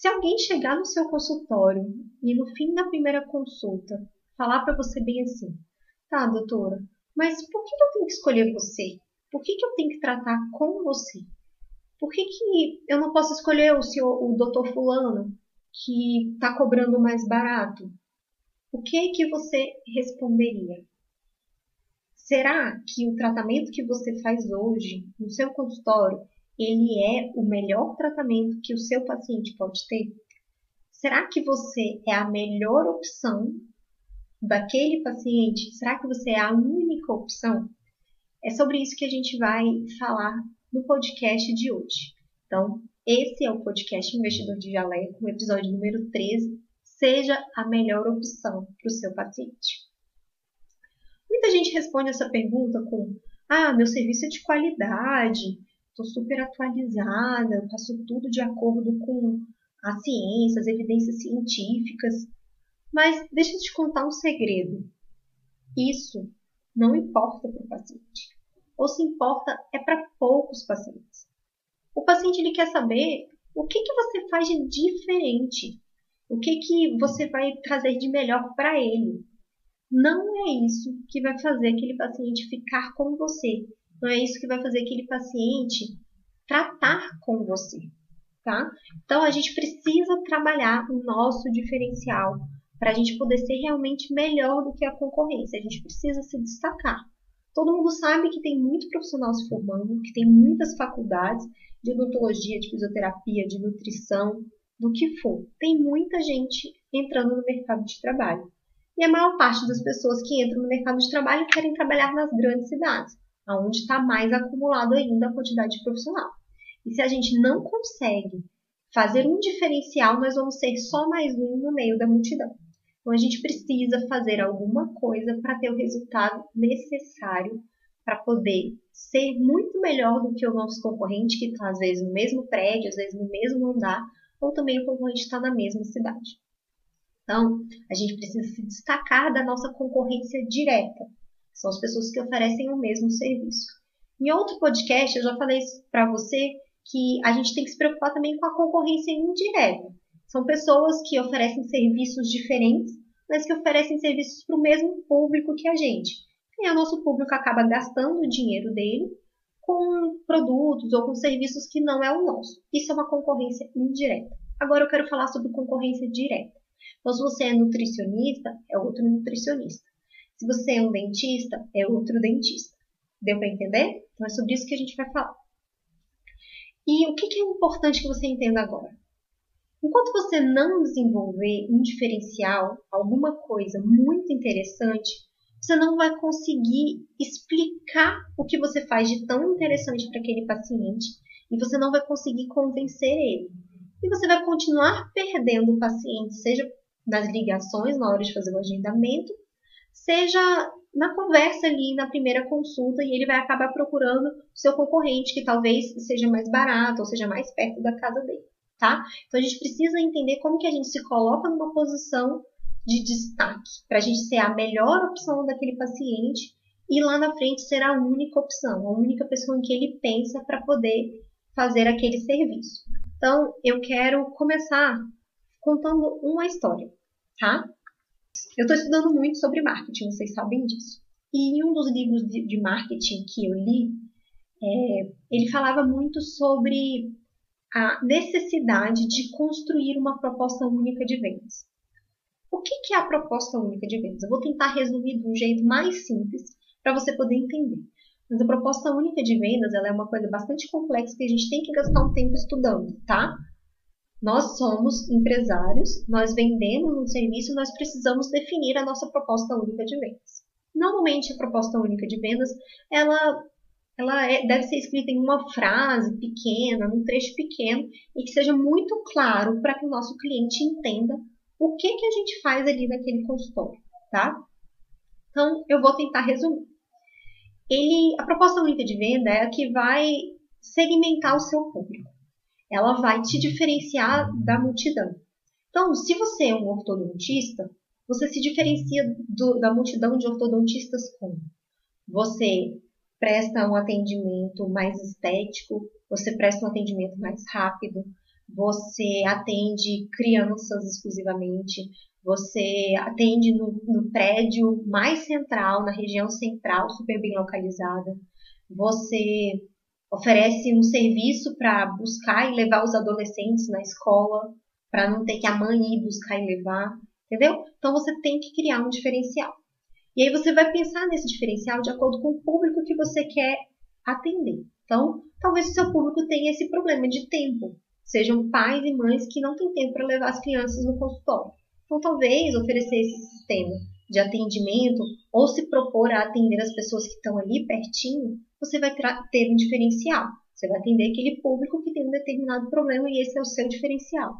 Se alguém chegar no seu consultório e no fim da primeira consulta falar para você bem assim: tá, doutora, mas por que eu tenho que escolher você? Por que, que eu tenho que tratar com você? Por que, que eu não posso escolher o, senhor, o doutor Fulano, que está cobrando mais barato? O que que você responderia? Será que o tratamento que você faz hoje no seu consultório, ele é o melhor tratamento que o seu paciente pode ter? Será que você é a melhor opção daquele paciente? Será que você é a única opção? É sobre isso que a gente vai falar no podcast de hoje. Então, esse é o podcast Investidor de Jaleco, episódio número 13. Seja a melhor opção para o seu paciente. Muita gente responde essa pergunta com: Ah, meu serviço é de qualidade, estou super atualizada, faço tudo de acordo com a ciência, as evidências científicas. Mas deixa eu te contar um segredo. Isso não importa para o paciente. Ou se importa é para poucos pacientes. O paciente ele quer saber o que, que você faz de diferente. O que, que você vai trazer de melhor para ele. Não é isso que vai fazer aquele paciente ficar com você. Não é isso que vai fazer aquele paciente tratar com você. Tá? Então a gente precisa trabalhar o nosso diferencial para a gente poder ser realmente melhor do que a concorrência. A gente precisa se destacar. Todo mundo sabe que tem muito profissional se formando, que tem muitas faculdades de odontologia, de fisioterapia, de nutrição, do que for. Tem muita gente entrando no mercado de trabalho. E a maior parte das pessoas que entram no mercado de trabalho querem trabalhar nas grandes cidades, onde está mais acumulado ainda a quantidade de profissional. E se a gente não consegue fazer um diferencial, nós vamos ser só mais um no meio da multidão. Então a gente precisa fazer alguma coisa para ter o resultado necessário para poder ser muito melhor do que o nosso concorrente, que está às vezes no mesmo prédio, às vezes no mesmo andar, ou também o concorrente está na mesma cidade. Então, a gente precisa se destacar da nossa concorrência direta, são as pessoas que oferecem o mesmo serviço. Em outro podcast, eu já falei para você que a gente tem que se preocupar também com a concorrência indireta. São pessoas que oferecem serviços diferentes, mas que oferecem serviços para o mesmo público que a gente. E o nosso público acaba gastando o dinheiro dele com produtos ou com serviços que não é o nosso. Isso é uma concorrência indireta. Agora eu quero falar sobre concorrência direta. Então, se você é nutricionista, é outro nutricionista. Se você é um dentista, é outro dentista. Deu para entender? Então é sobre isso que a gente vai falar. E o que é importante que você entenda agora? Enquanto você não desenvolver um diferencial, alguma coisa muito interessante, você não vai conseguir explicar o que você faz de tão interessante para aquele paciente e você não vai conseguir convencer ele. E você vai continuar perdendo o paciente, seja nas ligações na hora de fazer o agendamento, seja na conversa ali na primeira consulta e ele vai acabar procurando seu concorrente que talvez seja mais barato ou seja mais perto da casa dele tá? Então a gente precisa entender como que a gente se coloca numa posição de destaque, para a gente ser a melhor opção daquele paciente e lá na frente ser a única opção, a única pessoa em que ele pensa para poder fazer aquele serviço. Então eu quero começar contando uma história, tá? Eu estou estudando muito sobre marketing, vocês sabem disso. E em um dos livros de marketing que eu li, é, ele falava muito sobre a necessidade de construir uma proposta única de vendas. O que é a proposta única de vendas? Eu vou tentar resumir de um jeito mais simples para você poder entender. Mas a proposta única de vendas ela é uma coisa bastante complexa que a gente tem que gastar um tempo estudando, tá? Nós somos empresários, nós vendemos um serviço, nós precisamos definir a nossa proposta única de vendas. Normalmente a proposta única de vendas ela ela é, deve ser escrita em uma frase pequena, num trecho pequeno, e que seja muito claro para que o nosso cliente entenda o que, que a gente faz ali naquele consultório, tá? Então, eu vou tentar resumir. Ele, a proposta única de venda é a que vai segmentar o seu público. Ela vai te diferenciar da multidão. Então, se você é um ortodontista, você se diferencia do, da multidão de ortodontistas como? Você presta um atendimento mais estético, você presta um atendimento mais rápido, você atende crianças exclusivamente, você atende no, no prédio mais central, na região central, super bem localizada, você oferece um serviço para buscar e levar os adolescentes na escola, para não ter que a mãe ir buscar e levar, entendeu? Então você tem que criar um diferencial. E aí você vai pensar nesse diferencial de acordo com o público que você quer atender. Então, talvez o seu público tenha esse problema de tempo. Sejam pais e mães que não têm tempo para levar as crianças no consultório. Então, talvez oferecer esse sistema de atendimento ou se propor a atender as pessoas que estão ali pertinho, você vai ter um diferencial. Você vai atender aquele público que tem um determinado problema e esse é o seu diferencial.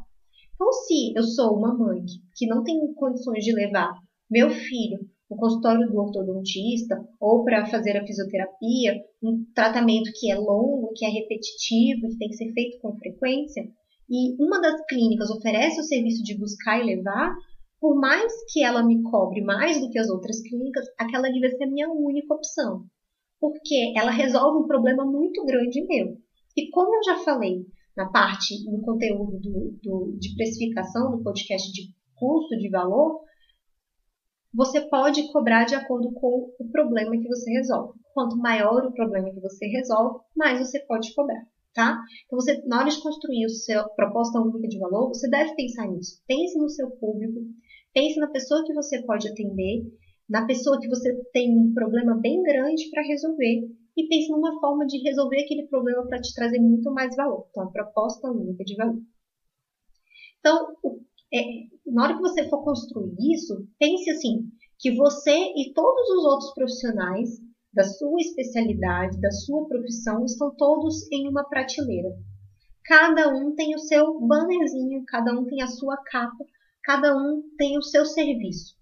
Então, se eu sou uma mãe que não tem condições de levar meu filho no consultório do ortodontista ou para fazer a fisioterapia, um tratamento que é longo, que é repetitivo, que tem que ser feito com frequência, e uma das clínicas oferece o serviço de buscar e levar, por mais que ela me cobre mais do que as outras clínicas, aquela ali vai ser a minha única opção. Porque ela resolve um problema muito grande meu. E como eu já falei na parte, no conteúdo do, do, de precificação do podcast de custo de valor, você pode cobrar de acordo com o problema que você resolve. Quanto maior o problema que você resolve, mais você pode cobrar, tá? Então, você, na hora de construir a sua proposta única de valor, você deve pensar nisso. Pense no seu público, pense na pessoa que você pode atender, na pessoa que você tem um problema bem grande para resolver e pense numa forma de resolver aquele problema para te trazer muito mais valor. Então, a proposta única de valor. Então, é, na hora que você for construir isso, pense assim, que você e todos os outros profissionais da sua especialidade, da sua profissão, estão todos em uma prateleira. Cada um tem o seu bannerzinho, cada um tem a sua capa, cada um tem o seu serviço.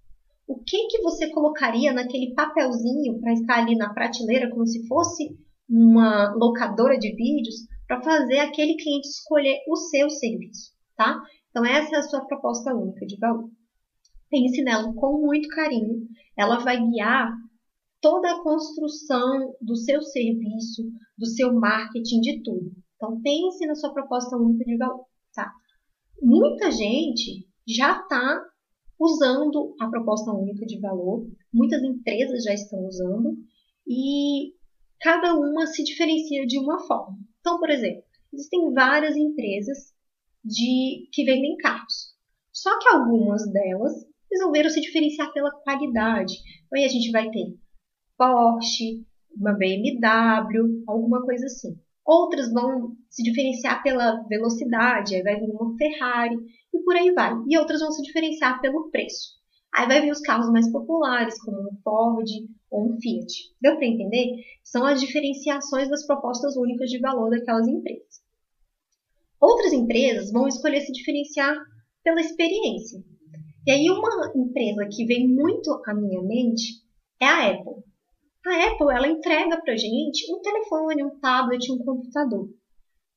O que que você colocaria naquele papelzinho para estar ali na prateleira como se fosse uma locadora de vídeos para fazer aquele cliente escolher o seu serviço, tá? Então, essa é a sua proposta única de valor. Pense nela com muito carinho. Ela vai guiar toda a construção do seu serviço, do seu marketing, de tudo. Então, pense na sua proposta única de valor. Tá? Muita gente já está usando a proposta única de valor, muitas empresas já estão usando e cada uma se diferencia de uma forma. Então, por exemplo, existem várias empresas de que vendem carros. Só que algumas delas resolveram se diferenciar pela qualidade. Então aí a gente vai ter Porsche, uma BMW, alguma coisa assim. Outras vão se diferenciar pela velocidade, aí vai vir uma Ferrari e por aí vai. E outras vão se diferenciar pelo preço. Aí vai vir os carros mais populares, como um Ford ou um Fiat. Deu para entender? São as diferenciações das propostas únicas de valor daquelas empresas. Outras empresas vão escolher se diferenciar pela experiência. E aí uma empresa que vem muito à minha mente é a Apple. A Apple ela entrega para gente um telefone, um tablet, um computador.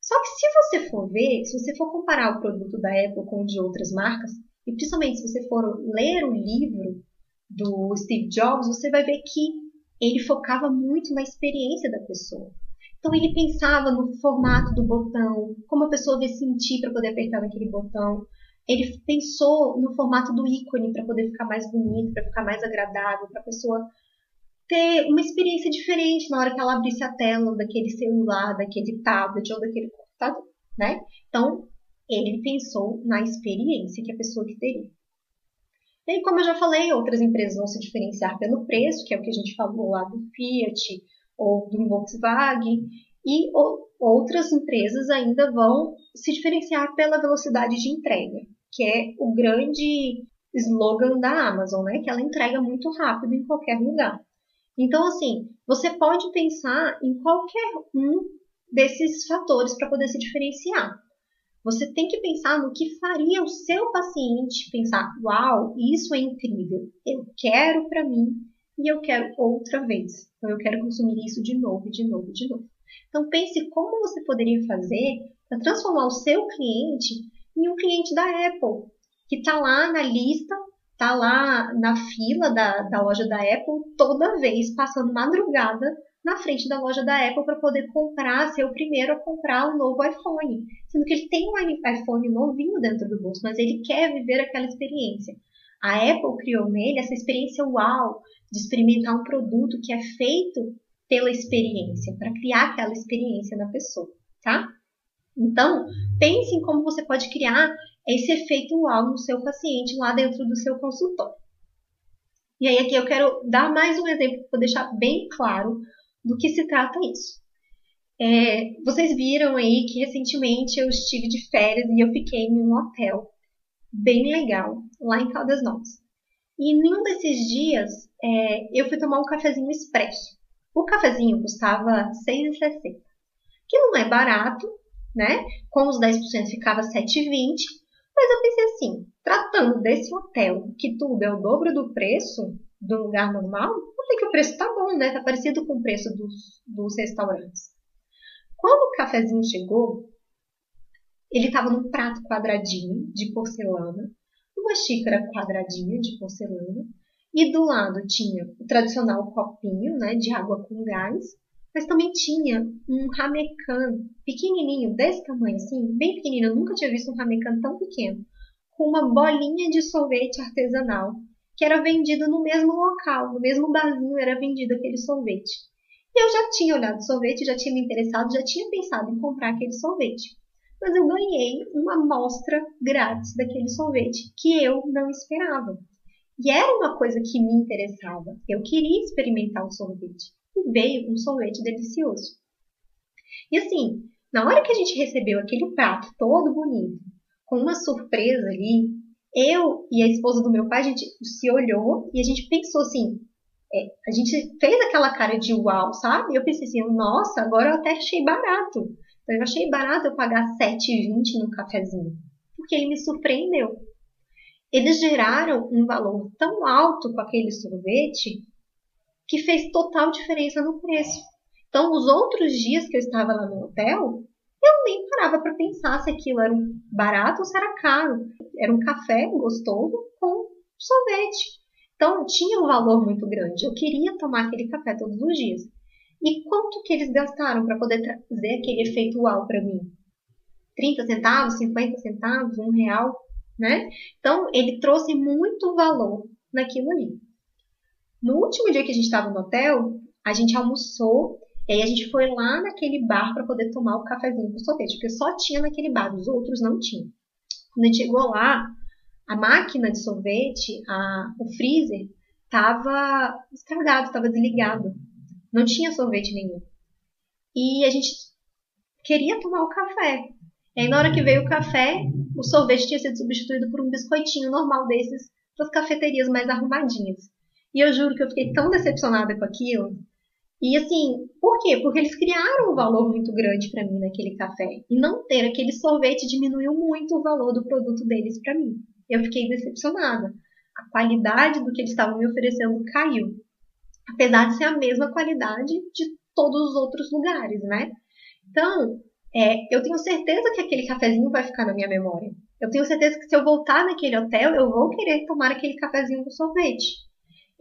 Só que se você for ver, se você for comparar o produto da Apple com o de outras marcas, e principalmente se você for ler o livro do Steve Jobs, você vai ver que ele focava muito na experiência da pessoa. Então ele pensava no formato do botão, como a pessoa vai sentir para poder apertar naquele botão. Ele pensou no formato do ícone para poder ficar mais bonito, para ficar mais agradável, para a pessoa ter uma experiência diferente na hora que ela abrisse a tela daquele celular, daquele tablet ou daquele computador, né? Então, ele pensou na experiência que a pessoa que teria. E como eu já falei, outras empresas vão se diferenciar pelo preço, que é o que a gente falou lá do Fiat, ou do Volkswagen, e outras empresas ainda vão se diferenciar pela velocidade de entrega, que é o grande slogan da Amazon, né? Que ela entrega muito rápido em qualquer lugar. Então, assim, você pode pensar em qualquer um desses fatores para poder se diferenciar. Você tem que pensar no que faria o seu paciente pensar: uau, isso é incrível, eu quero para mim e eu quero outra vez. Então eu quero consumir isso de novo, de novo, de novo. Então pense como você poderia fazer para transformar o seu cliente em um cliente da Apple, que está lá na lista, está lá na fila da, da loja da Apple toda vez, passando madrugada na frente da loja da Apple para poder comprar, ser o primeiro a comprar um novo iPhone. Sendo que ele tem um iPhone novinho dentro do bolso, mas ele quer viver aquela experiência. A Apple criou nele essa experiência uau de experimentar um produto que é feito pela experiência, para criar aquela experiência na pessoa, tá? Então, pense em como você pode criar esse efeito uau no seu paciente lá dentro do seu consultório. E aí aqui eu quero dar mais um exemplo para deixar bem claro do que se trata isso. É, vocês viram aí que recentemente eu estive de férias e eu fiquei em um hotel bem legal lá em Caldas Novas. E em um desses dias é, eu fui tomar um cafezinho expresso. O cafezinho custava R$ 6,60, que não é barato, né? Com os 10% ficava R$ 7,20. Mas eu pensei assim, tratando desse hotel, que tudo é o dobro do preço do lugar normal, sei que o preço tá bom, né? Tá parecido com o preço dos, dos restaurantes. Quando o cafezinho chegou, ele estava num prato quadradinho de porcelana, uma xícara quadradinha de porcelana, e do lado tinha o tradicional copinho né, de água com gás, mas também tinha um ramecan pequenininho, desse tamanho assim, bem pequenino. Eu nunca tinha visto um ramecan tão pequeno, com uma bolinha de sorvete artesanal que era vendido no mesmo local, no mesmo barzinho era vendido aquele sorvete. E eu já tinha olhado o sorvete, já tinha me interessado, já tinha pensado em comprar aquele sorvete. Mas eu ganhei uma amostra grátis daquele sorvete que eu não esperava. E era uma coisa que me interessava. Eu queria experimentar o sorvete. E veio um sorvete delicioso. E assim, na hora que a gente recebeu aquele prato todo bonito, com uma surpresa ali, eu e a esposa do meu pai, a gente se olhou e a gente pensou assim, é, a gente fez aquela cara de uau, sabe? Eu pensei assim, nossa, agora eu até achei barato. Então eu achei barato eu pagar 7,20 no cafezinho, porque ele me surpreendeu. Eles geraram um valor tão alto com aquele sorvete que fez total diferença no preço. Então, os outros dias que eu estava lá no hotel, eu nem parava para pensar se aquilo era barato ou se era caro. Era um café gostoso com sorvete. Então tinha um valor muito grande. Eu queria tomar aquele café todos os dias. E quanto que eles gastaram para poder trazer aquele efeito uau para mim? 30 centavos, 50 centavos, um real, né? Então ele trouxe muito valor naquilo ali. No último dia que a gente estava no hotel, a gente almoçou e aí a gente foi lá naquele bar para poder tomar o cafezinho com sorvete, porque só tinha naquele bar, os outros não tinham. Quando a gente chegou lá, a máquina de sorvete, a, o freezer, estava estragado, estava desligado. Não tinha sorvete nenhum. E a gente queria tomar o café. E aí, na hora que veio o café, o sorvete tinha sido substituído por um biscoitinho normal desses das cafeterias mais arrumadinhas. E eu juro que eu fiquei tão decepcionada com aquilo e assim, por quê? Porque eles criaram um valor muito grande para mim naquele café. E não ter aquele sorvete diminuiu muito o valor do produto deles para mim. Eu fiquei decepcionada. A qualidade do que eles estavam me oferecendo caiu. Apesar de ser a mesma qualidade de todos os outros lugares, né? Então, é, eu tenho certeza que aquele cafezinho vai ficar na minha memória. Eu tenho certeza que se eu voltar naquele hotel, eu vou querer tomar aquele cafezinho com sorvete.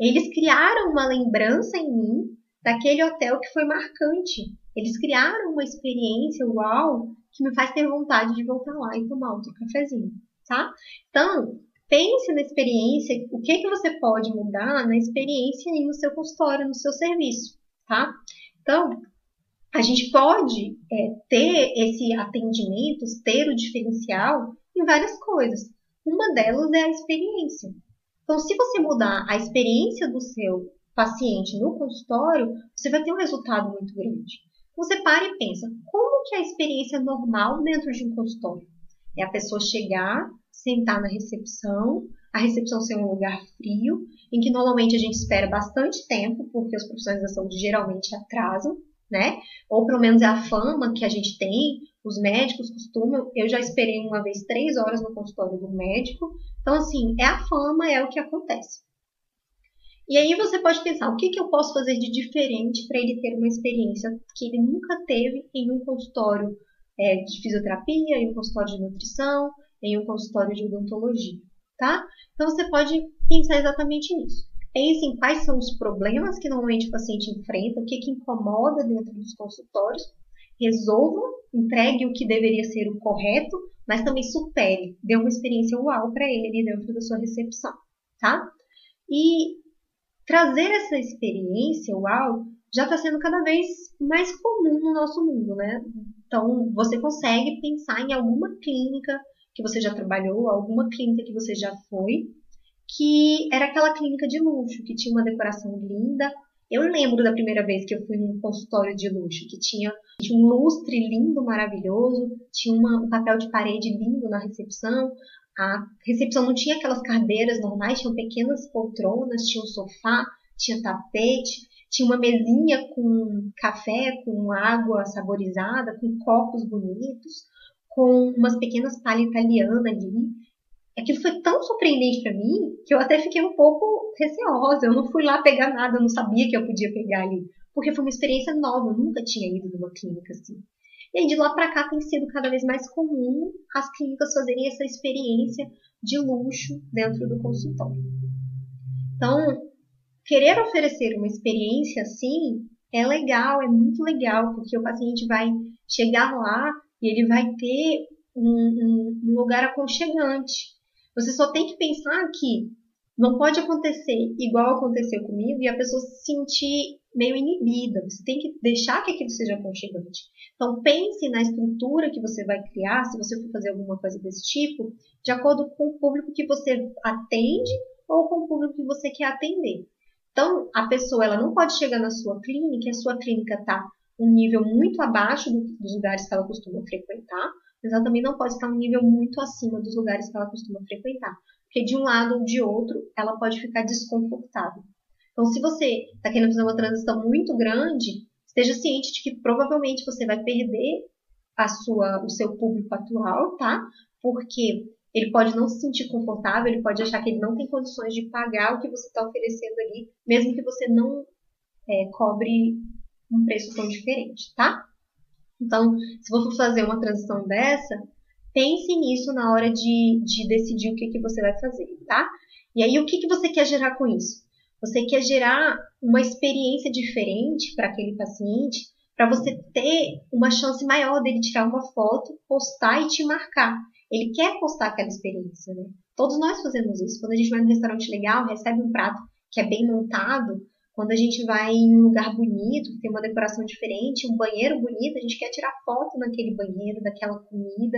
Eles criaram uma lembrança em mim daquele hotel que foi marcante. Eles criaram uma experiência uau que me faz ter vontade de voltar lá e tomar outro cafezinho, tá? Então, pense na experiência, o que, que você pode mudar na experiência aí no seu consultório, no seu serviço, tá? Então, a gente pode é, ter esse atendimento, ter o diferencial em várias coisas. Uma delas é a experiência. Então, se você mudar a experiência do seu paciente no consultório, você vai ter um resultado muito grande. Você para e pensa, como que é a experiência normal dentro de um consultório? É a pessoa chegar, sentar na recepção, a recepção ser um lugar frio, em que normalmente a gente espera bastante tempo, porque os profissionais da saúde geralmente atrasam, né? Ou pelo menos é a fama que a gente tem, os médicos costumam. Eu já esperei uma vez três horas no consultório do médico. Então, assim, é a fama, é o que acontece. E aí você pode pensar, o que, que eu posso fazer de diferente para ele ter uma experiência que ele nunca teve em um consultório é, de fisioterapia, em um consultório de nutrição, em um consultório de odontologia, tá? Então você pode pensar exatamente nisso. pense em quais são os problemas que normalmente o paciente enfrenta, o que, que incomoda dentro dos consultórios, resolva, entregue o que deveria ser o correto, mas também supere, dê uma experiência uau para ele dentro da sua recepção, tá? E trazer essa experiência uau já está sendo cada vez mais comum no nosso mundo, né? Então, você consegue pensar em alguma clínica que você já trabalhou, alguma clínica que você já foi, que era aquela clínica de luxo, que tinha uma decoração linda. Eu lembro da primeira vez que eu fui num consultório de luxo, que tinha, tinha um lustre lindo, maravilhoso, tinha uma, um papel de parede lindo na recepção. A recepção não tinha aquelas cadeiras normais, tinham pequenas poltronas, tinha um sofá, tinha tapete, tinha uma mesinha com café, com água saborizada, com copos bonitos, com umas pequenas palhas italianas ali. Aquilo foi tão surpreendente para mim que eu até fiquei um pouco receosa. Eu não fui lá pegar nada, eu não sabia que eu podia pegar ali, porque foi uma experiência nova. Eu nunca tinha ido numa clínica assim. E aí de lá para cá tem sido cada vez mais comum as clínicas fazerem essa experiência de luxo dentro do consultório. Então, querer oferecer uma experiência assim é legal, é muito legal, porque o paciente vai chegar lá e ele vai ter um, um, um lugar aconchegante. Você só tem que pensar que não pode acontecer igual aconteceu comigo e a pessoa se sentir meio inibida. Você tem que deixar que aquilo seja aconchegante. Então pense na estrutura que você vai criar, se você for fazer alguma coisa desse tipo, de acordo com o público que você atende ou com o público que você quer atender. Então, a pessoa ela não pode chegar na sua clínica, a sua clínica está um nível muito abaixo dos lugares que ela costuma frequentar, mas ela também não pode estar um nível muito acima dos lugares que ela costuma frequentar. Porque de um lado ou de outro, ela pode ficar desconfortável. Então, se você está querendo fazer uma transição muito grande, esteja ciente de que provavelmente você vai perder a sua, o seu público atual, tá? Porque ele pode não se sentir confortável, ele pode achar que ele não tem condições de pagar o que você está oferecendo ali, mesmo que você não é, cobre um preço tão diferente, tá? Então, se você for fazer uma transição dessa, pense nisso na hora de, de decidir o que, que você vai fazer, tá? E aí, o que, que você quer gerar com isso? Você quer gerar uma experiência diferente para aquele paciente, para você ter uma chance maior dele tirar uma foto, postar e te marcar. Ele quer postar aquela experiência, né? Todos nós fazemos isso. Quando a gente vai num restaurante legal, recebe um prato que é bem montado, quando a gente vai em um lugar bonito, tem uma decoração diferente, um banheiro bonito, a gente quer tirar foto naquele banheiro, daquela comida,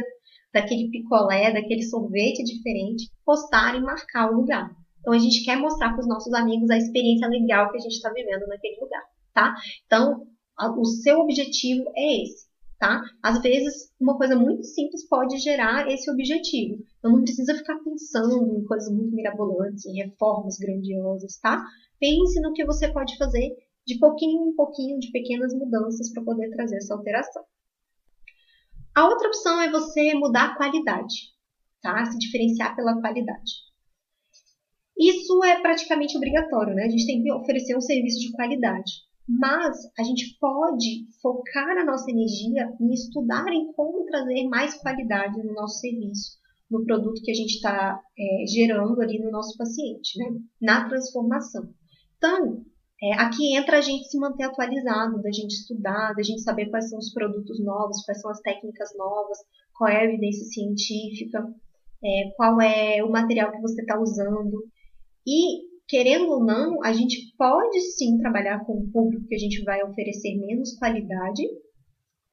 daquele picolé, daquele sorvete diferente, postar e marcar o lugar. Então a gente quer mostrar para os nossos amigos a experiência legal que a gente está vivendo naquele lugar, tá? Então o seu objetivo é esse tá? Às vezes, uma coisa muito simples pode gerar esse objetivo. Então, não precisa ficar pensando em coisas muito mirabolantes, em reformas grandiosas, tá? Pense no que você pode fazer de pouquinho em pouquinho, de pequenas mudanças para poder trazer essa alteração. A outra opção é você mudar a qualidade, tá? Se diferenciar pela qualidade. Isso é praticamente obrigatório, né? A gente tem que oferecer um serviço de qualidade. Mas a gente pode focar a nossa energia em estudar em como trazer mais qualidade no nosso serviço, no produto que a gente está é, gerando ali no nosso paciente, né? na transformação. Então, é, aqui entra a gente se manter atualizado, da gente estudar, da gente saber quais são os produtos novos, quais são as técnicas novas, qual é a evidência científica, é, qual é o material que você está usando. E querendo ou não, a gente pode sim trabalhar com um público que a gente vai oferecer menos qualidade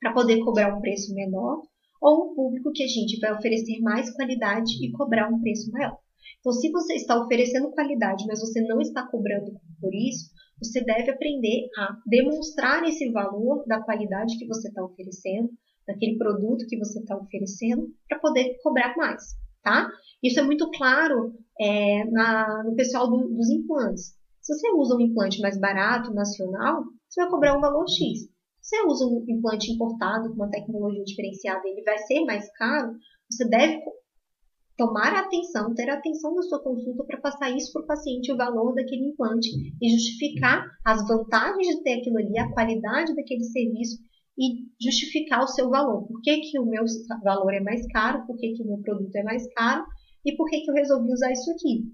para poder cobrar um preço menor, ou um público que a gente vai oferecer mais qualidade e cobrar um preço maior. Então, se você está oferecendo qualidade, mas você não está cobrando por isso, você deve aprender a demonstrar esse valor da qualidade que você está oferecendo, daquele produto que você está oferecendo, para poder cobrar mais, tá? Isso é muito claro é, na, no pessoal do, dos implantes. Se você usa um implante mais barato, nacional, você vai cobrar um valor X. Se você usa um implante importado com uma tecnologia diferenciada ele vai ser mais caro, você deve tomar atenção, ter atenção na sua consulta para passar isso para o paciente, o valor daquele implante e justificar as vantagens de ter aquilo ali, a qualidade daquele serviço e justificar o seu valor. Por que, que o meu valor é mais caro? Por que, que o meu produto é mais caro? E por que, que eu resolvi usar isso aqui?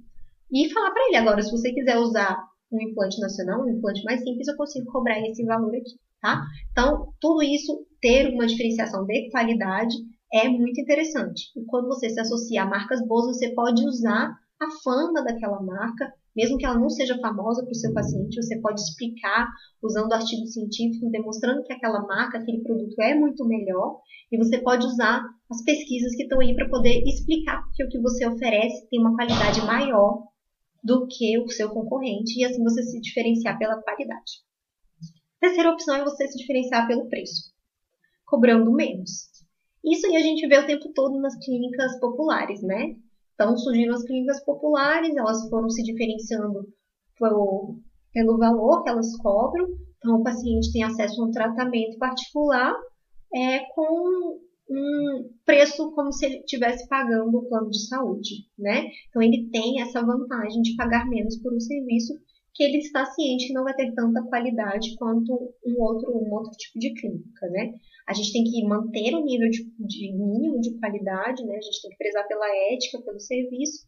E falar para ele agora, se você quiser usar um implante nacional, um implante mais simples, eu consigo cobrar esse valor aqui, tá? Então, tudo isso, ter uma diferenciação de qualidade é muito interessante. E quando você se associa a marcas boas, você pode usar a fama daquela marca, mesmo que ela não seja famosa para o seu paciente, você pode explicar usando artigos científicos, demonstrando que aquela marca, aquele produto é muito melhor, e você pode usar as pesquisas que estão aí para poder explicar que o que você oferece tem uma qualidade maior do que o seu concorrente, e assim você se diferenciar pela qualidade. A terceira opção é você se diferenciar pelo preço, cobrando menos. Isso aí a gente vê o tempo todo nas clínicas populares, né? Então surgiram as clínicas populares, elas foram se diferenciando pelo, pelo valor que elas cobram. Então o paciente tem acesso a um tratamento particular é, com um preço como se ele estivesse pagando o plano de saúde, né? Então ele tem essa vantagem de pagar menos por um serviço que ele está ciente que não vai ter tanta qualidade quanto um outro, um outro tipo de clínica, né? A gente tem que manter o um nível de, de, mínimo de qualidade, né? A gente tem que prezar pela ética, pelo serviço.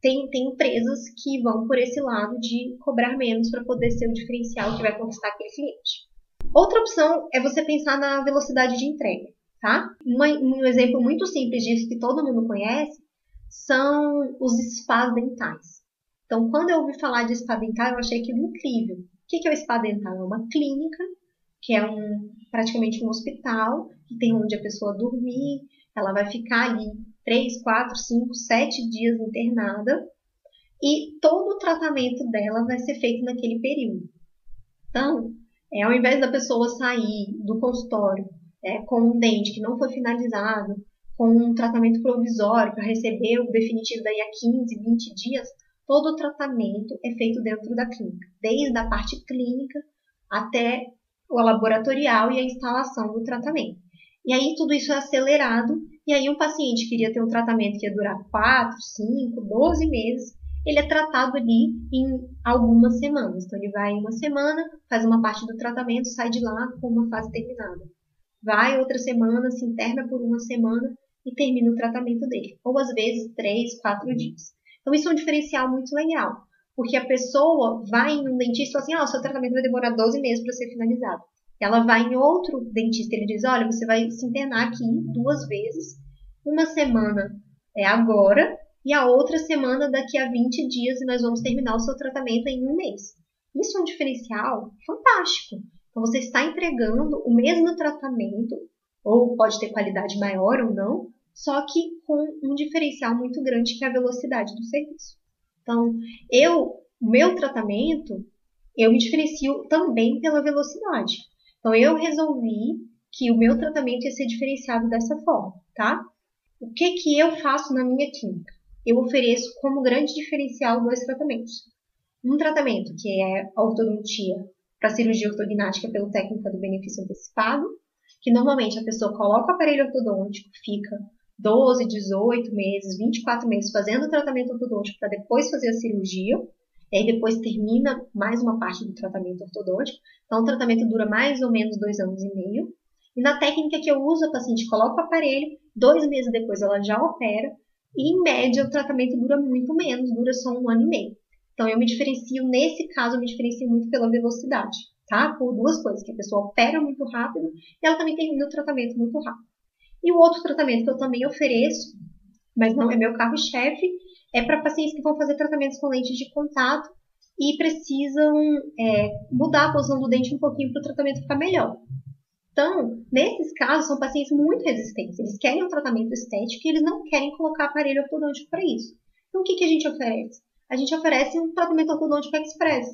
Tem, tem empresas que vão por esse lado de cobrar menos para poder ser o diferencial que vai conquistar aquele cliente. Outra opção é você pensar na velocidade de entrega, tá? Um exemplo muito simples disso que todo mundo conhece são os spas dentais. Então, quando eu ouvi falar de spa dental, eu achei aquilo incrível. O que é o spa dental? É uma clínica, que é um, praticamente um hospital, que tem onde a pessoa dormir, ela vai ficar ali 3, 4, 5, 7 dias internada, e todo o tratamento dela vai ser feito naquele período. Então, é, ao invés da pessoa sair do consultório é, com um dente que não foi finalizado, com um tratamento provisório para receber o definitivo daí a 15, 20 dias, Todo o tratamento é feito dentro da clínica, desde a parte clínica até o laboratorial e a instalação do tratamento. E aí tudo isso é acelerado, e aí um paciente queria ter um tratamento que ia durar 4, 5, 12 meses, ele é tratado ali em algumas semanas. Então ele vai uma semana, faz uma parte do tratamento, sai de lá com uma fase terminada. Vai outra semana, se interna por uma semana e termina o tratamento dele. Ou às vezes três, quatro dias. Então, isso é um diferencial muito legal, porque a pessoa vai em um dentista e fala assim: ah, o seu tratamento vai demorar 12 meses para ser finalizado. Ela vai em outro dentista e ele diz: olha, você vai se internar aqui duas vezes, uma semana é agora e a outra semana daqui a 20 dias e nós vamos terminar o seu tratamento em um mês. Isso é um diferencial fantástico. Então você está entregando o mesmo tratamento, ou pode ter qualidade maior ou não, só que com um diferencial muito grande que é a velocidade do serviço. Então, eu, meu tratamento, eu me diferencio também pela velocidade. Então, eu resolvi que o meu tratamento ia ser diferenciado dessa forma, tá? O que que eu faço na minha clínica? Eu ofereço como grande diferencial dois tratamentos. Um tratamento que é a ortodontia para cirurgia ortognática pelo técnica do benefício antecipado, que normalmente a pessoa coloca o aparelho ortodôntico, fica 12, 18 meses, 24 meses fazendo o tratamento ortodôntico para depois fazer a cirurgia. E aí depois termina mais uma parte do tratamento ortodôntico. Então o tratamento dura mais ou menos dois anos e meio. E na técnica que eu uso, a paciente coloca o aparelho, dois meses depois ela já opera. E em média o tratamento dura muito menos, dura só um ano e meio. Então eu me diferencio, nesse caso, eu me diferencio muito pela velocidade, tá? Por duas coisas, que a pessoa opera muito rápido e ela também termina o tratamento muito rápido. E o outro tratamento que eu também ofereço, mas não é meu carro-chefe, é para pacientes que vão fazer tratamentos com lentes de contato e precisam é, mudar a posição do dente um pouquinho para o tratamento ficar melhor. Então, nesses casos, são pacientes muito resistentes. Eles querem um tratamento estético e eles não querem colocar aparelho ortodôntico para isso. Então, o que, que a gente oferece? A gente oferece um tratamento ortodôntico express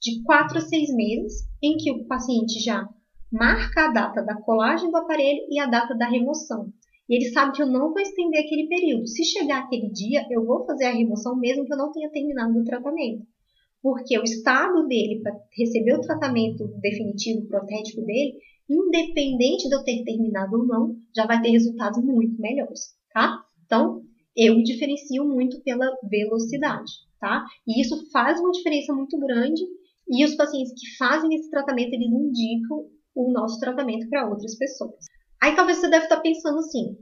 de 4 a 6 meses, em que o paciente já marca a data da colagem do aparelho e a data da remoção. E ele sabe que eu não vou estender aquele período. Se chegar aquele dia, eu vou fazer a remoção mesmo que eu não tenha terminado o tratamento. Porque o estado dele para receber o tratamento definitivo protético dele, independente de eu ter terminado ou não, já vai ter resultados muito melhores, tá? Então, eu diferencio muito pela velocidade, tá? E isso faz uma diferença muito grande e os pacientes que fazem esse tratamento, eles indicam o nosso tratamento para outras pessoas. Aí talvez você deve estar pensando assim: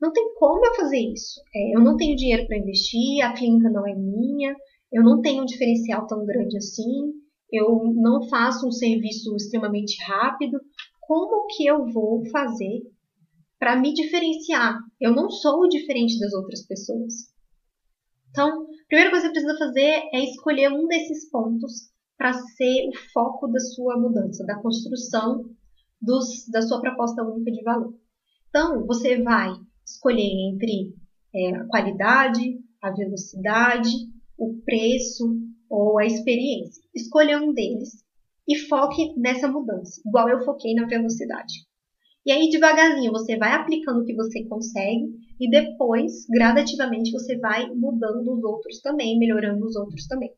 não tem como eu fazer isso. É, eu não tenho dinheiro para investir, a clínica não é minha, eu não tenho um diferencial tão grande assim, eu não faço um serviço extremamente rápido. Como que eu vou fazer para me diferenciar? Eu não sou diferente das outras pessoas. Então, a primeira coisa que você precisa fazer é escolher um desses pontos para ser o foco da sua mudança, da construção dos, da sua proposta única de valor. Então, você vai escolher entre é, a qualidade, a velocidade, o preço ou a experiência. Escolha um deles e foque nessa mudança, igual eu foquei na velocidade. E aí, devagarzinho, você vai aplicando o que você consegue e depois, gradativamente, você vai mudando os outros também, melhorando os outros também.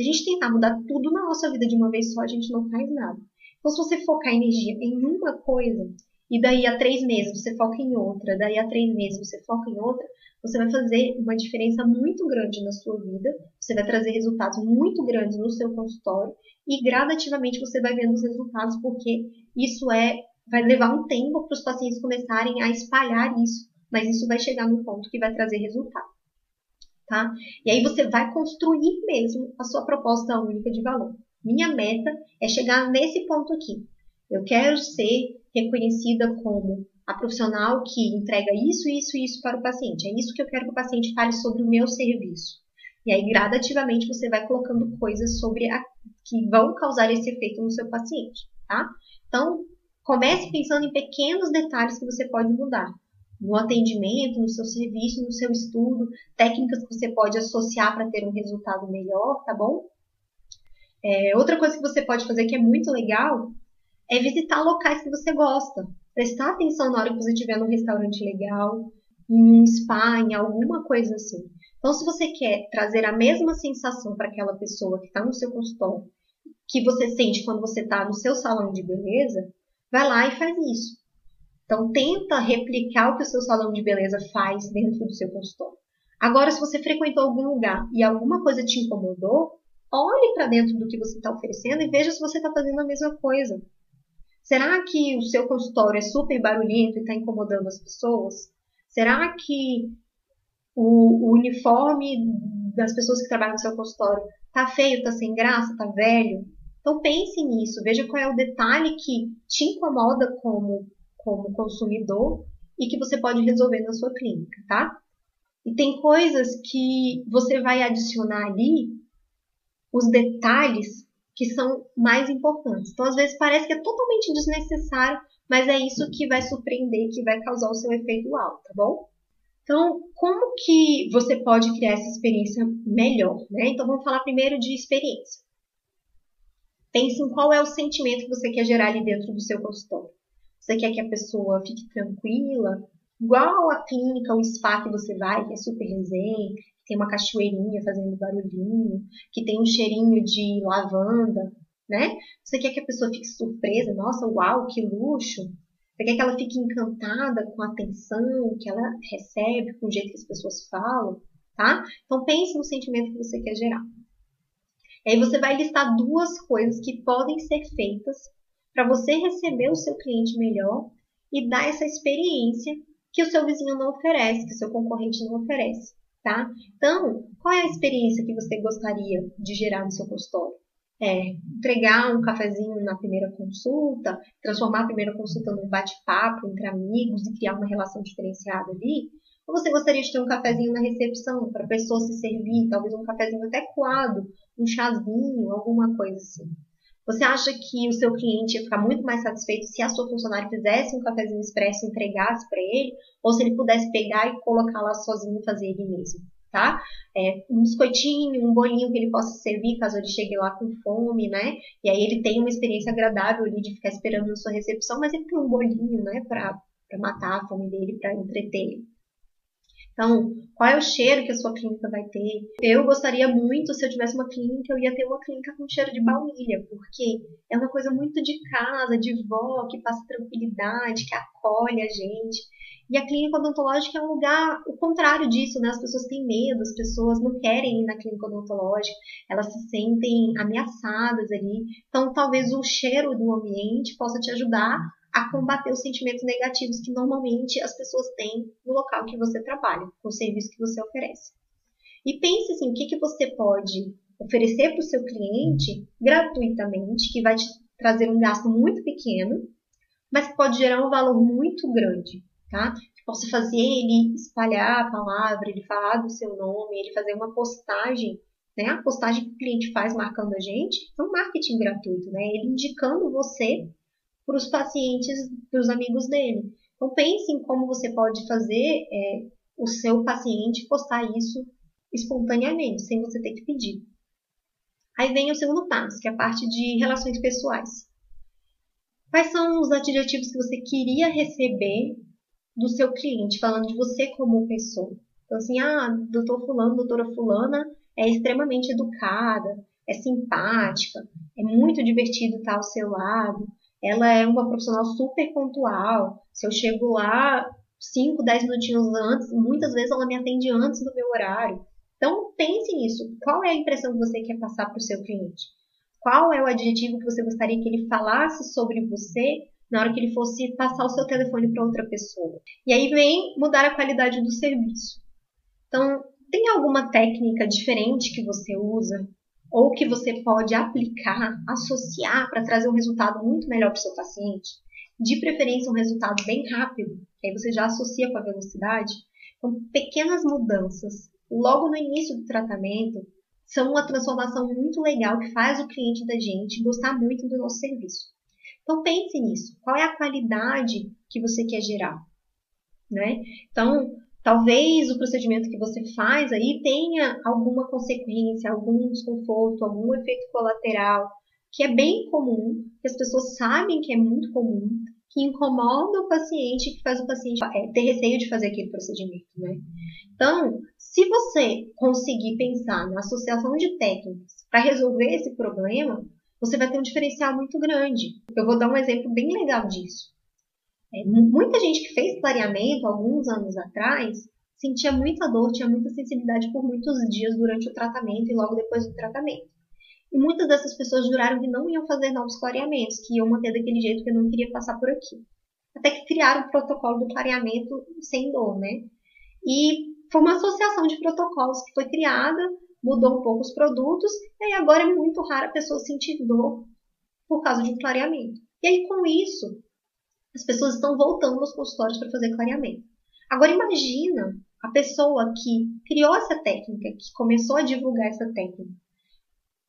Se a gente tentar mudar tudo na nossa vida de uma vez só, a gente não faz nada. Então, se você focar energia em uma coisa, e daí a três meses você foca em outra, daí a três meses você foca em outra, você vai fazer uma diferença muito grande na sua vida, você vai trazer resultados muito grandes no seu consultório e gradativamente você vai vendo os resultados, porque isso é vai levar um tempo para os pacientes começarem a espalhar isso, mas isso vai chegar no ponto que vai trazer resultado. Tá? E aí você vai construir mesmo a sua proposta única de valor. Minha meta é chegar nesse ponto aqui. Eu quero ser reconhecida como a profissional que entrega isso, isso e isso para o paciente. É isso que eu quero que o paciente fale sobre o meu serviço. E aí, gradativamente, você vai colocando coisas sobre a, que vão causar esse efeito no seu paciente, tá? Então, comece pensando em pequenos detalhes que você pode mudar. No atendimento, no seu serviço, no seu estudo, técnicas que você pode associar para ter um resultado melhor, tá bom? É, outra coisa que você pode fazer que é muito legal é visitar locais que você gosta. Prestar atenção na hora que você estiver num restaurante legal, em um spa, em alguma coisa assim. Então, se você quer trazer a mesma sensação para aquela pessoa que está no seu consultório, que você sente quando você está no seu salão de beleza, vai lá e faz isso. Então, tenta replicar o que o seu salão de beleza faz dentro do seu consultório. Agora, se você frequentou algum lugar e alguma coisa te incomodou, olhe para dentro do que você está oferecendo e veja se você está fazendo a mesma coisa. Será que o seu consultório é super barulhento e está incomodando as pessoas? Será que o, o, uniforme das pessoas que trabalham no seu consultório está feio, está sem graça, está velho? Então pense nisso, veja qual é o detalhe que te incomoda como, como consumidor e que você pode resolver na sua clínica, tá? E tem coisas que você vai adicionar ali, os detalhes que são mais importantes. Então, às vezes, parece que é totalmente desnecessário, mas é isso que vai surpreender, que vai causar o seu efeito alto, tá bom? Então, como que você pode criar essa experiência melhor? Né? Então, vamos falar primeiro de experiência. Pense em qual é o sentimento que você quer gerar ali dentro do seu consultório. Você quer que a pessoa fique tranquila, igual a clínica, o spa que você vai, que é super resenha, tem uma cachoeirinha fazendo barulhinho, que tem um cheirinho de lavanda, né? Você quer que a pessoa fique surpresa, nossa, uau, que luxo. Você quer que ela fique encantada com a atenção que ela recebe, com o jeito que as pessoas falam, tá? Então pense no sentimento que você quer gerar. E aí você vai listar duas coisas que podem ser feitas para você receber o seu cliente melhor e dar essa experiência que o seu vizinho não oferece, que o seu concorrente não oferece tá? Então, qual é a experiência que você gostaria de gerar no seu consultório? É, entregar um cafezinho na primeira consulta, transformar a primeira consulta num bate-papo entre amigos e criar uma relação diferenciada ali? Ou você gostaria de ter um cafezinho na recepção para a pessoa se servir, talvez um cafezinho até coado, um chazinho, alguma coisa assim? Você acha que o seu cliente ia ficar muito mais satisfeito se a sua funcionária fizesse um cafezinho expresso e entregasse para ele, ou se ele pudesse pegar e colocar lá sozinho e fazer ele mesmo, tá? É, um biscoitinho, um bolinho que ele possa servir caso ele chegue lá com fome, né? E aí ele tem uma experiência agradável ali de ficar esperando na sua recepção, mas ele tem um bolinho, né, para matar a fome dele, para entreter ele. Então, qual é o cheiro que a sua clínica vai ter? Eu gostaria muito, se eu tivesse uma clínica, eu ia ter uma clínica com cheiro de baunilha, porque é uma coisa muito de casa, de vó, que passa tranquilidade, que acolhe a gente. E a clínica odontológica é um lugar, o contrário disso, né? As pessoas têm medo, as pessoas não querem ir na clínica odontológica, elas se sentem ameaçadas ali. Então, talvez o cheiro do ambiente possa te ajudar a combater os sentimentos negativos que normalmente as pessoas têm no local que você trabalha, com o serviço que você oferece. E pense assim, o que, que você pode oferecer para o seu cliente gratuitamente, que vai te trazer um gasto muito pequeno, mas que pode gerar um valor muito grande, tá? Que possa fazer ele espalhar a palavra, ele falar do seu nome, ele fazer uma postagem, né? A postagem que o cliente faz marcando a gente é um marketing gratuito, né? Ele indicando você para os pacientes, para os amigos dele. Então pense em como você pode fazer é, o seu paciente postar isso espontaneamente, sem você ter que pedir. Aí vem o segundo passo, que é a parte de relações pessoais. Quais são os adjetivos que você queria receber do seu cliente, falando de você como pessoa? Então, assim, ah, doutor fulano, doutora fulana é extremamente educada, é simpática, é muito divertido estar ao seu lado, ela é uma profissional super pontual. Se eu chego lá 5, 10 minutinhos antes, muitas vezes ela me atende antes do meu horário. Então, pense nisso. Qual é a impressão que você quer passar para o seu cliente? Qual é o adjetivo que você gostaria que ele falasse sobre você na hora que ele fosse passar o seu telefone para outra pessoa? E aí vem mudar a qualidade do serviço. Então, tem alguma técnica diferente que você usa ou que você pode aplicar, associar para trazer um resultado muito melhor para o seu paciente? De preferência, um resultado bem rápido, que aí você já associa com a velocidade. Então, pequenas mudanças logo no início do tratamento, são uma transformação muito legal que faz o cliente da gente gostar muito do nosso serviço. Então pense nisso. Qual é a qualidade que você quer gerar? Né? Então, talvez o procedimento que você faz aí tenha alguma consequência, algum desconforto, algum efeito colateral, que é bem comum, que as pessoas sabem que é muito comum, que incomoda o paciente, que faz o paciente é, ter receio de fazer aquele procedimento, né? Então, se você conseguir pensar na associação de técnicas para resolver esse problema, você vai ter um diferencial muito grande. Eu vou dar um exemplo bem legal disso. É, muita gente que fez clareamento alguns anos atrás sentia muita dor, tinha muita sensibilidade por muitos dias durante o tratamento e logo depois do tratamento. E muitas dessas pessoas juraram que não iam fazer novos clareamentos, que iam manter daquele jeito que eu não queria passar por aqui. Até que criaram o protocolo do clareamento sem dor, né? E foi uma associação de protocolos que foi criada, mudou um pouco os produtos, e aí agora é muito raro a pessoa sentir dor por causa de um clareamento. E aí, com isso, as pessoas estão voltando aos consultórios para fazer clareamento. Agora, imagina a pessoa que criou essa técnica, que começou a divulgar essa técnica,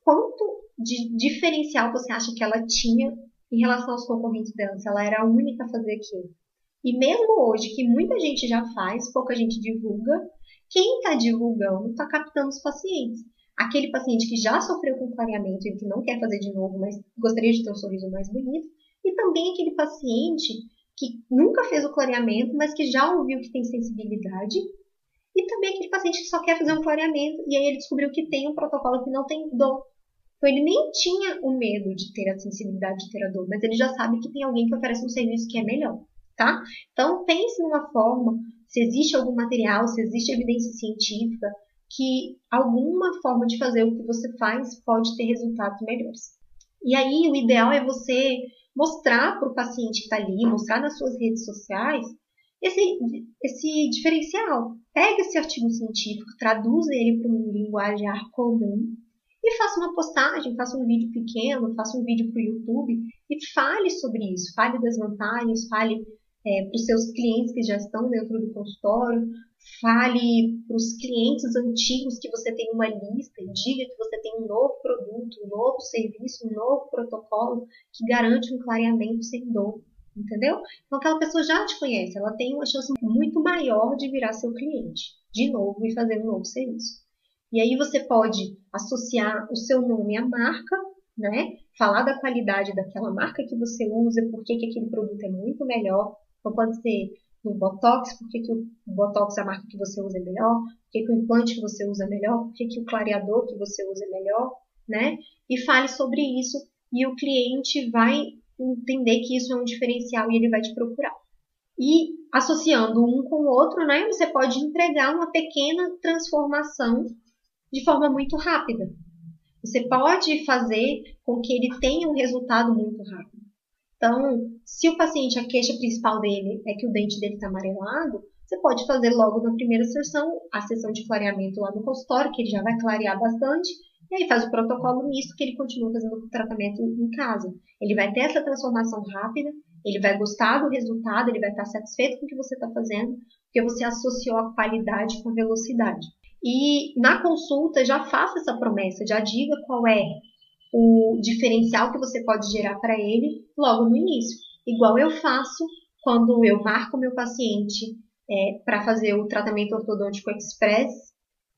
quanto de diferencial você acha que ela tinha em relação aos concorrentes dela, se ela era a única a fazer aquilo. E mesmo hoje, que muita gente já faz, pouca gente divulga, quem está divulgando está captando os pacientes. Aquele paciente que já sofreu com clareamento e que não quer fazer de novo, mas gostaria de ter um sorriso mais bonito, e também aquele paciente que nunca fez o clareamento, mas que já ouviu que tem sensibilidade, e também aquele paciente que só quer fazer um clareamento e aí ele descobriu que tem um protocolo que não tem dor. Então ele nem tinha o medo de ter a sensibilidade de ter a dor, mas ele já sabe que tem alguém que oferece um serviço que é melhor, tá? Então pense numa forma, se existe algum material, se existe evidência científica que alguma forma de fazer o que você faz pode ter resultados melhores. E aí o ideal é você mostrar para o paciente que está ali, mostrar nas suas redes sociais esse, esse diferencial. Pega esse artigo científico, traduza ele para um linguajar comum e faça uma postagem, faça um vídeo pequeno, faça um vídeo para o YouTube e fale sobre isso, fale das vantagens, fale é, para os seus clientes que já estão dentro do consultório, fale para os clientes antigos que você tem uma lista diga que você tem um novo produto, um novo serviço, um novo protocolo que garante um clareamento sem dor, entendeu? Então aquela pessoa já te conhece, ela tem uma chance muito maior de virar seu cliente de novo e fazer um novo serviço. E aí você pode associar o seu nome à marca, né? Falar da qualidade daquela marca que você usa, por que aquele produto é muito melhor. Então pode ser no Botox, por que, que o Botox, a marca que você usa é melhor, por que o implante que você usa é melhor, por que, que o clareador que você usa é melhor, né? E fale sobre isso e o cliente vai entender que isso é um diferencial e ele vai te procurar. E associando um com o outro, né, você pode entregar uma pequena transformação de forma muito rápida. Você pode fazer com que ele tenha um resultado muito rápido. Então, se o paciente, a queixa principal dele é que o dente dele está amarelado, você pode fazer logo na primeira sessão a sessão de clareamento lá no consultório, que ele já vai clarear bastante, e aí faz o protocolo misto que ele continua fazendo o tratamento em casa. Ele vai ter essa transformação rápida, ele vai gostar do resultado, ele vai estar satisfeito com o que você está fazendo, porque você associou a qualidade com a velocidade. E na consulta já faça essa promessa, já diga qual é o diferencial que você pode gerar para ele logo no início. Igual eu faço quando eu marco meu paciente é, para fazer o tratamento ortodôntico express,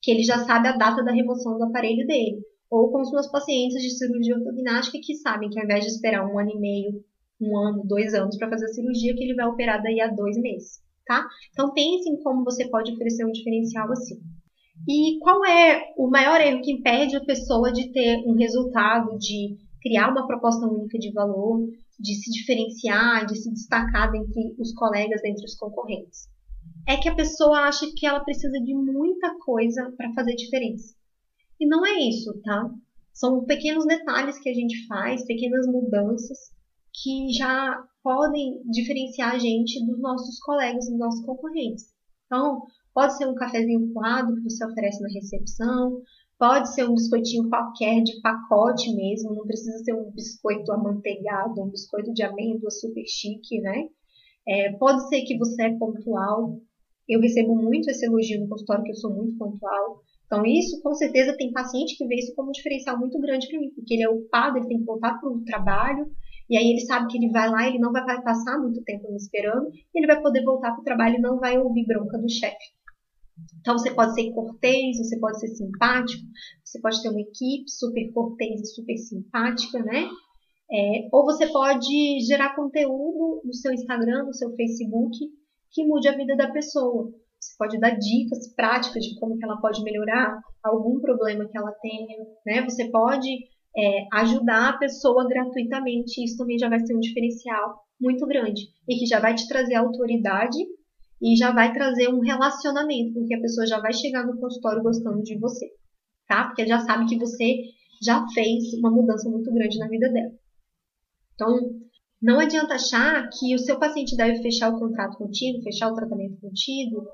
que ele já sabe a data da remoção do aparelho dele. Ou com os meus pacientes de cirurgia ortognática que sabem que ao invés de esperar um ano e meio, um ano, dois anos para fazer a cirurgia, que ele vai operar daí a dois meses, tá? Então pense em como você pode oferecer um diferencial assim. E qual é o maior erro que impede a pessoa de ter um resultado, de criar uma proposta única de valor, de se diferenciar, de se destacar dentre os colegas, dentre os concorrentes? É que a pessoa acha que ela precisa de muita coisa para fazer diferença. E não é isso, tá? São pequenos detalhes que a gente faz, pequenas mudanças que já podem diferenciar a gente dos nossos colegas, dos nossos concorrentes. Então, Pode ser um cafezinho coado que você oferece na recepção, pode ser um biscoitinho qualquer de pacote mesmo, não precisa ser um biscoito amanteigado, um biscoito de amêndoa super chique, né? É, pode ser que você é pontual. Eu recebo muito esse elogio no consultório que eu sou muito pontual. Então, isso com certeza tem paciente que vê isso como um diferencial muito grande para mim, porque ele é ocupado, ele tem que voltar para o trabalho, e aí ele sabe que ele vai lá, ele não vai passar muito tempo me esperando, e ele vai poder voltar para o trabalho e não vai ouvir bronca do chefe. Então você pode ser cortês, você pode ser simpático, você pode ter uma equipe super cortês e super simpática, né? É, ou você pode gerar conteúdo no seu Instagram, no seu Facebook, que mude a vida da pessoa. Você pode dar dicas práticas de como que ela pode melhorar algum problema que ela tenha, né? Você pode é, ajudar a pessoa gratuitamente. Isso também já vai ser um diferencial muito grande e que já vai te trazer autoridade e já vai trazer um relacionamento, porque a pessoa já vai chegar no consultório gostando de você, tá? Porque já sabe que você já fez uma mudança muito grande na vida dela. Então, não adianta achar que o seu paciente deve fechar o contrato contigo, fechar o tratamento contigo,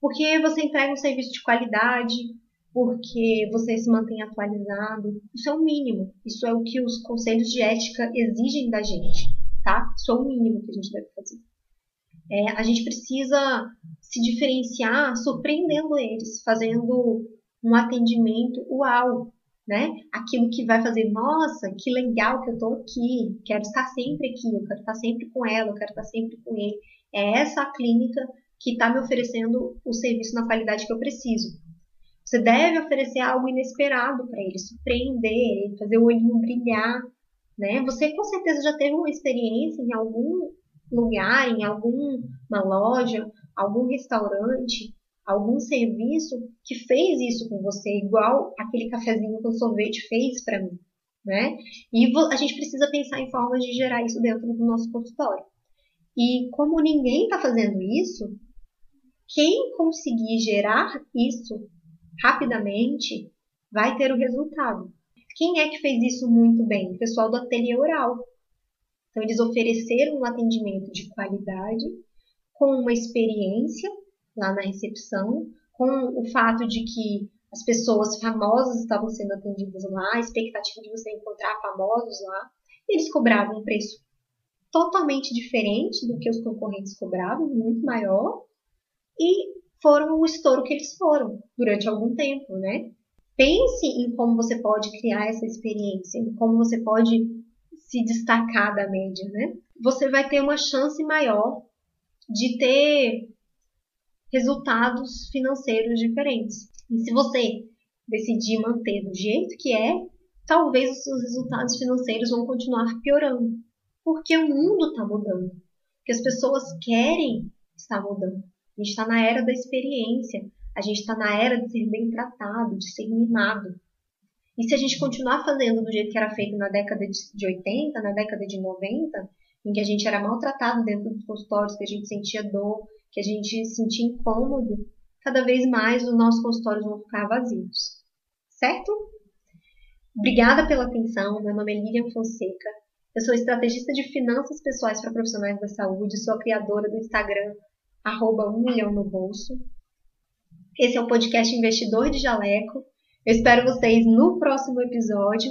porque você entrega um serviço de qualidade, porque você se mantém atualizado. Isso é o mínimo. Isso é o que os conselhos de ética exigem da gente, tá? Isso é o mínimo que a gente deve fazer. É, a gente precisa se diferenciar surpreendendo eles, fazendo um atendimento uau, né? Aquilo que vai fazer, nossa, que legal que eu tô aqui, quero estar sempre aqui, eu quero estar sempre com ela, eu quero estar sempre com ele. É essa a clínica que está me oferecendo o serviço na qualidade que eu preciso. Você deve oferecer algo inesperado para ele, surpreender fazer o olhinho brilhar, né? Você com certeza já teve uma experiência em algum lugar, em alguma loja, algum restaurante, algum serviço que fez isso com você, igual aquele cafezinho com sorvete fez para mim, né? E a gente precisa pensar em formas de gerar isso dentro do nosso consultório. E como ninguém está fazendo isso, quem conseguir gerar isso rapidamente vai ter o resultado. Quem é que fez isso muito bem? O pessoal do ateliê oral. Então, eles ofereceram um atendimento de qualidade, com uma experiência lá na recepção, com o fato de que as pessoas famosas estavam sendo atendidas lá, a expectativa de você encontrar famosos lá. Eles cobravam um preço totalmente diferente do que os concorrentes cobravam, muito maior, e foram o estouro que eles foram durante algum tempo, né? Pense em como você pode criar essa experiência, em como você pode se destacar da média, né? Você vai ter uma chance maior de ter resultados financeiros diferentes. E se você decidir manter do jeito que é, talvez os seus resultados financeiros vão continuar piorando. Porque o mundo está mudando. Porque as pessoas querem estar mudando. A gente está na era da experiência. A gente está na era de ser bem tratado, de ser mimado. E se a gente continuar fazendo do jeito que era feito na década de 80, na década de 90, em que a gente era maltratado dentro dos consultórios, que a gente sentia dor, que a gente sentia incômodo, cada vez mais os nossos consultórios vão ficar vazios. Certo? Obrigada pela atenção. Meu nome é Lilian Fonseca. Eu sou estrategista de finanças pessoais para profissionais da saúde, sou a criadora do Instagram arroba um milhão no bolso. Esse é o podcast Investidor de Jaleco. Eu espero vocês no próximo episódio